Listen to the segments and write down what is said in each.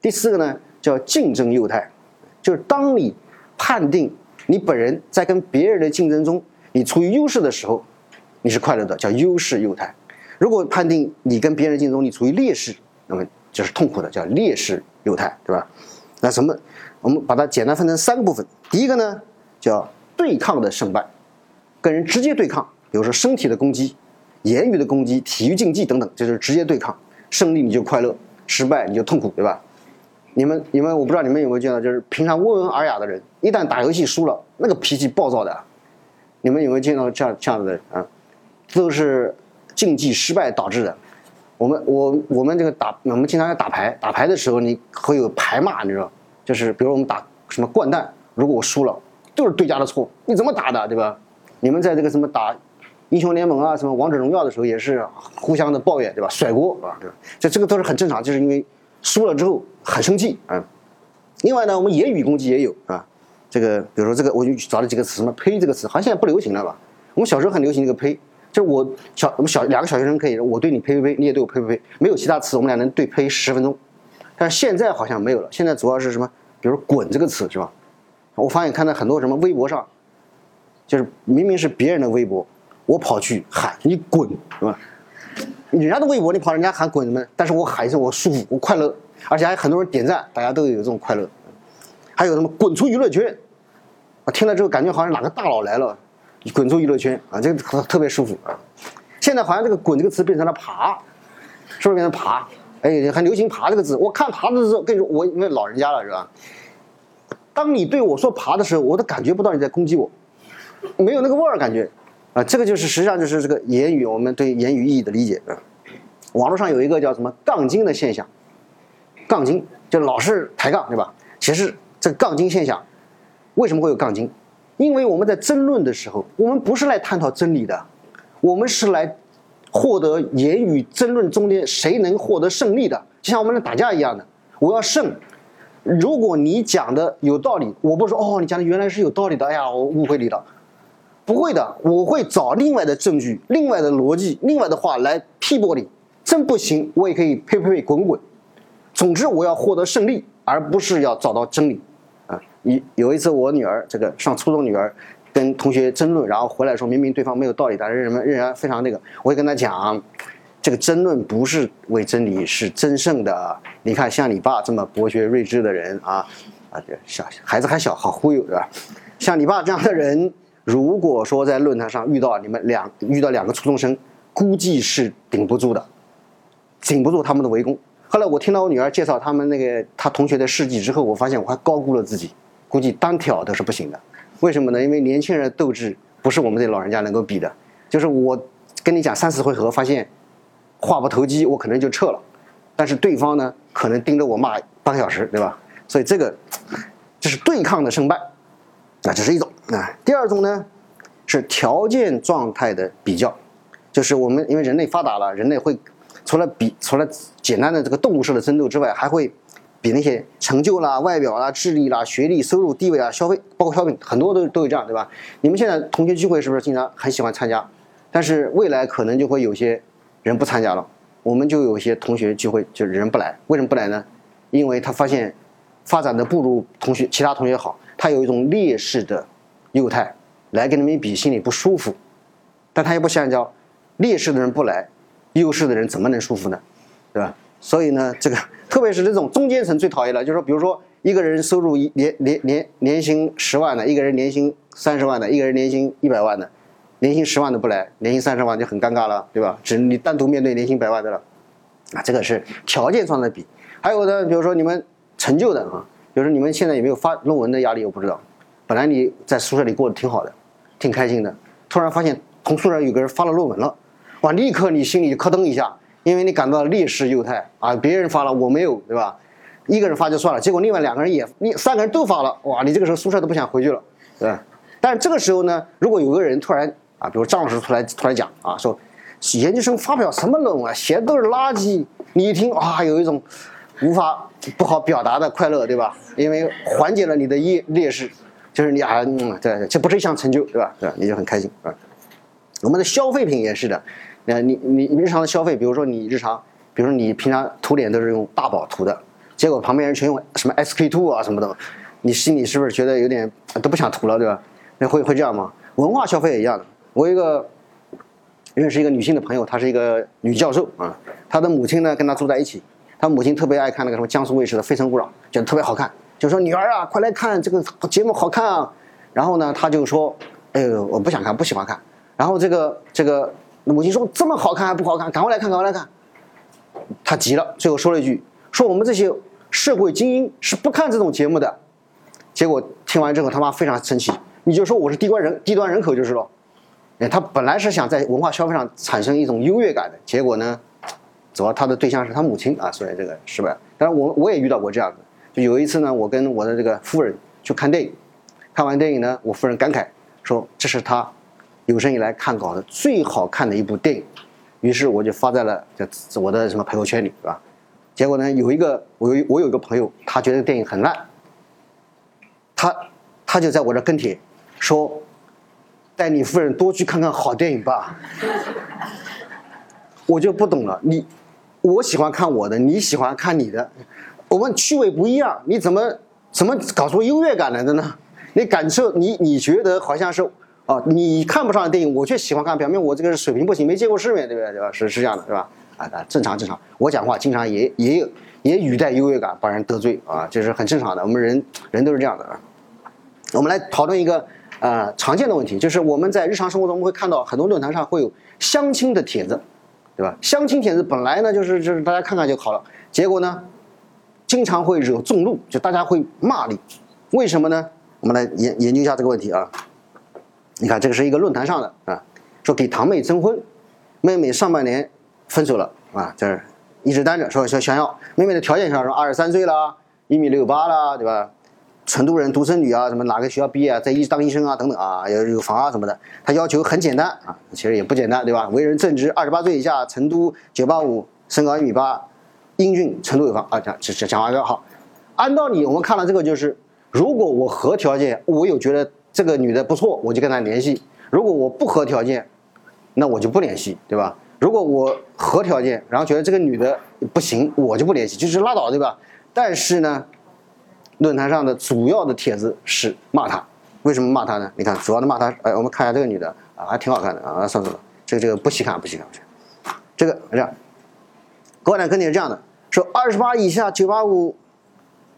第四个呢叫竞争幼态，就是当你判定你本人在跟别人的竞争中你处于优势的时候，你是快乐的，叫优势幼态；如果判定你跟别人竞争你处于劣势，那么就是痛苦的，叫劣势幼态，对吧？那什么？我们把它简单分成三个部分。第一个呢叫对抗的胜败，跟人直接对抗，比如说身体的攻击、言语的攻击、体育竞技等等，这就是直接对抗。胜利你就快乐，失败你就痛苦，对吧？你们你们我不知道你们有没有见到，就是平常温文尔雅的人，一旦打游戏输了，那个脾气暴躁的。你们有没有见到这样这样子的人啊？都是竞技失败导致的。我们我我们这个打我们经常要打牌，打牌的时候你会有牌骂，你知道？就是比如我们打什么掼蛋，如果我输了，都是对家的错，你怎么打的，对吧？你们在这个什么打英雄联盟啊，什么王者荣耀的时候也是互相的抱怨，对吧？甩锅啊，对吧？这这个都是很正常，就是因为输了之后很生气啊。另外呢，我们言语攻击也有啊。这个比如说这个，我就找了几个词，什么呸这个词，好像现在不流行了吧？我们小时候很流行这个呸，就是我小我们小两个小学生可以，我对你呸呸呸，你也对我呸呸呸，没有其他词，我们俩能对呸十分钟。但是现在好像没有了，现在主要是什么？比如“滚”这个词是吧？我发现看到很多什么微博上，就是明明是别人的微博，我跑去喊你滚，是吧？人家的微博你跑人家喊滚什么？但是我喊一声我舒服，我快乐，而且还很多人点赞，大家都有这种快乐。还有什么“滚出娱乐圈”，我听了之后感觉好像哪个大佬来了，滚出娱乐圈啊，这个特别舒服啊。现在好像这个“滚”这个词变成了“爬”，是不是变成“爬”？哎，很流行“爬”这个字。我看“爬”的时候，跟你说，我因为老人家了，是吧？当你对我说“爬”的时候，我都感觉不到你在攻击我，没有那个味儿感觉，啊，这个就是实际上就是这个言语，我们对言语意义的理解啊。网络上有一个叫什么“杠精”的现象，杠精就老是抬杠，对吧？其实这个杠精现象为什么会有杠精？因为我们在争论的时候，我们不是来探讨真理的，我们是来。获得言语争论中间谁能获得胜利的，就像我们来打架一样的，我要胜。如果你讲的有道理，我不说哦，你讲的原来是有道理的，哎呀，我误会你了。不会的，我会找另外的证据、另外的逻辑、另外的话来批驳你。真不行，我也可以呸呸呸滚滚。总之，我要获得胜利，而不是要找到真理。啊，有有一次我女儿这个上初中女儿。跟同学争论，然后回来说明明对方没有道理，但是人们仍然非常那个。我会跟她讲，这个争论不是为真理，是争胜的。你看，像你爸这么博学睿智的人啊，啊，这小孩子还小，好忽悠，对吧？像你爸这样的人，如果说在论坛上遇到你们两遇到两个初中生，估计是顶不住的，顶不住他们的围攻。后来我听到我女儿介绍他们那个她同学的事迹之后，我发现我还高估了自己，估计单挑都是不行的。为什么呢？因为年轻人的斗志不是我们这老人家能够比的。就是我跟你讲三四回合，发现话不投机，我可能就撤了。但是对方呢，可能盯着我骂半个小时，对吧？所以这个这是对抗的胜败，啊，这是一种啊。第二种呢是条件状态的比较，就是我们因为人类发达了，人类会除了比除了简单的这个动物式的争斗之外，还会。比那些成就啦、外表啦、智力啦、学历、收入、地位啊、消费，包括消费，很多都都有这样，对吧？你们现在同学聚会是不是经常很喜欢参加？但是未来可能就会有些人不参加了。我们就有些同学聚会就人不来，为什么不来呢？因为他发现发展的不如同学其他同学好，他有一种劣势的幼态，来跟你们比心里不舒服。但他也不想叫劣势的人不来，优势的人怎么能舒服呢？对吧？所以呢，这个。特别是这种中间层最讨厌了，就是说，比如说一个人收入一年年年年薪十万的，一个人年薪三十万的，一个人年薪一百万的，年薪十万的不来，年薪三十万就很尴尬了，对吧？只你单独面对年薪百万的了，啊，这个是条件上的比。还有呢，比如说你们成就的啊，比如说你们现在有没有发论文的压力？我不知道。本来你在宿舍里过得挺好的，挺开心的，突然发现同宿舍有个人发了论文了，哇，立刻你心里咯噔一下。因为你感到劣势幼态啊，别人发了我没有，对吧？一个人发就算了，结果另外两个人也，你三个人都发了，哇！你这个时候宿舍都不想回去了，对吧？但是这个时候呢，如果有个人突然啊，比如张老师出来突然讲啊，说研究生发表什么论文啊，写的都是垃圾，你一听啊，有一种无法不好表达的快乐，对吧？因为缓解了你的劣劣势，就是你啊，对，这不是一项成就，对吧？对吧？你就很开心啊。我们的消费品也是的。那你你你日常的消费，比如说你日常，比如说你平常涂脸都是用大宝涂的，结果旁边人全用什么 SK two 啊什么的，你心里是不是觉得有点都不想涂了，对吧？那会会这样吗？文化消费也一样的。我一个认识一个女性的朋友，她是一个女教授啊，她的母亲呢跟她住在一起，她母亲特别爱看那个什么江苏卫视的《非诚勿扰》，觉得特别好看，就说女儿啊，快来看这个节目好看啊。然后呢，她就说，哎呦，我不想看，不喜欢看。然后这个这个母亲说这么好看还不好看，赶快来看，赶快来看。他急了，最后说了一句，说我们这些。社会精英是不看这种节目的，结果听完之后他妈非常生气，你就说我是低端人低端人口就是了。哎，他本来是想在文化消费上产生一种优越感的，结果呢，主要他的对象是他母亲啊，所以这个失败。当然我我也遇到过这样的，就有一次呢，我跟我的这个夫人去看电影，看完电影呢，我夫人感慨说这是他有生以来看过的最好看的一部电影，于是我就发在了这我的什么朋友圈里，是吧？结果呢，有一个我有我有一个朋友，他觉得电影很烂，他他就在我这跟帖说，带你夫人多去看看好电影吧。我就不懂了，你我喜欢看我的，你喜欢看你的，我们趣味不一样，你怎么怎么搞出优越感来的呢？你感受你你觉得好像是啊，你看不上的电影，我却喜欢看，表明我这个水平不行，没见过世面，对不对？对吧？是是这样的，是吧？啊，正常正常，我讲话经常也也有也语带优越感，把人得罪啊，这是很正常的。我们人人都是这样的啊。我们来讨论一个呃常见的问题，就是我们在日常生活中会看到很多论坛上会有相亲的帖子，对吧？相亲帖子本来呢就是就是大家看看就好了，结果呢经常会惹众怒，就大家会骂你，为什么呢？我们来研研究一下这个问题啊。你看这个是一个论坛上的啊，说给堂妹征婚，妹妹上半年。分手了啊，这一直单着，说说想要妹妹的条件上说二十三岁了，一米六八了，对吧？成都人，独生女啊，什么哪个学校毕业，在医当医生啊，等等啊，有有房啊什么的。他要求很简单啊，其实也不简单，对吧？为人正直，二十八岁以下，成都九八五，身高一米八，英俊，成都有房啊。讲讲讲完个好，按道理我们看了这个就是，如果我合条件，我有觉得这个女的不错，我就跟她联系；如果我不合条件，那我就不联系，对吧？如果我合条件，然后觉得这个女的不行，我就不联系，就是拉倒，对吧？但是呢，论坛上的主要的帖子是骂她，为什么骂她呢？你看，主要的骂她，哎，我们看一下这个女的啊，还挺好看的啊，算了，这个这个不稀罕，不稀罕，不稀罕。这个这样，高点跟你是这样的，说二十八以下，九八五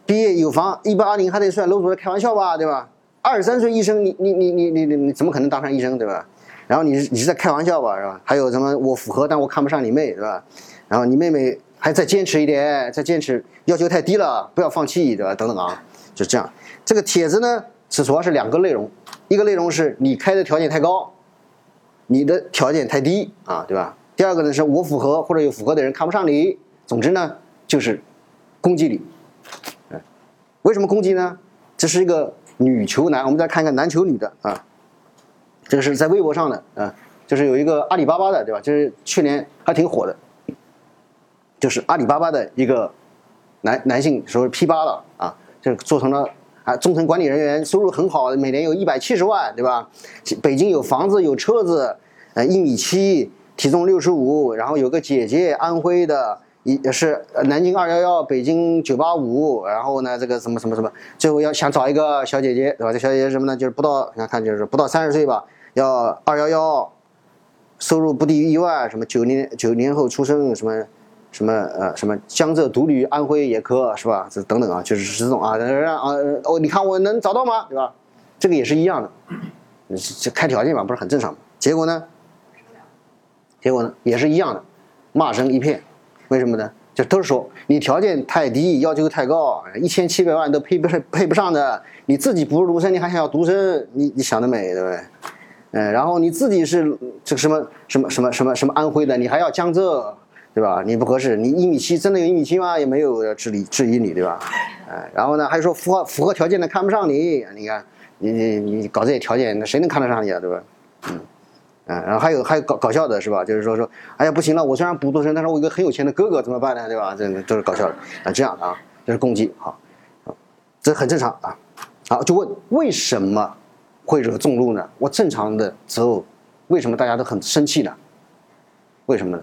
毕业有房，一八二零还得算楼主在，开玩笑吧，对吧？二十三岁医生，你你你你你你你怎么可能当上医生，对吧？然后你你是在开玩笑吧，是吧？还有什么我符合，但我看不上你妹，是吧？然后你妹妹还再坚持一点，再坚持，要求太低了，不要放弃，对吧？等等啊，就这样。这个帖子呢是主要是两个内容，一个内容是你开的条件太高，你的条件太低啊，对吧？第二个呢是我符合或者有符合的人看不上你，总之呢就是攻击你。为什么攻击呢？这是一个女求男，我们再看看男求女的啊。这个是在微博上的啊，就是有一个阿里巴巴的，对吧？就是去年还挺火的，就是阿里巴巴的一个男男性，说是 P 八了啊，就是做成了啊中层管理人员，收入很好，每年有一百七十万，对吧？北京有房子有车子，呃一米七，体重六十五，然后有个姐姐，安徽的，一是南京二幺幺，北京九八五，然后呢这个什么什么什么，最后要想找一个小姐姐，对吧？这小姐姐什么呢？就是不到，你看看就是不到三十岁吧。要二幺幺，收入不低于一万，什么九零九零后出生，什么什么呃什么江浙独女，安徽也可是吧？这等等啊，就是这种啊，让啊哦，你看我能找到吗？对吧？这个也是一样的，这开条件嘛，不是很正常吗？结果呢？结果呢？也是一样的，骂声一片。为什么呢？就都是说你条件太低，要求太高，一千七百万都配不上，配不上的。你自己不是独生，你还想要独生？你你想得美，对不对？嗯，然后你自己是这个什么什么什么什么什么安徽的，你还要江浙，对吧？你不合适，你一米七真的有一米七吗？也没有质疑质疑你，对吧？哎，然后呢，还说符合符合条件的看不上你，你看你你你搞这些条件，那谁能看得上你啊，对吧？嗯，然后还有还有搞搞笑的是吧？就是说说，哎呀不行了，我虽然不独生，但是我有个很有钱的哥哥怎么办呢？对吧？这都是搞笑的啊，这样的啊，这是攻击，好，这很正常啊。好，就问为什么？会惹众怒呢？我正常的择偶，为什么大家都很生气呢？为什么呢？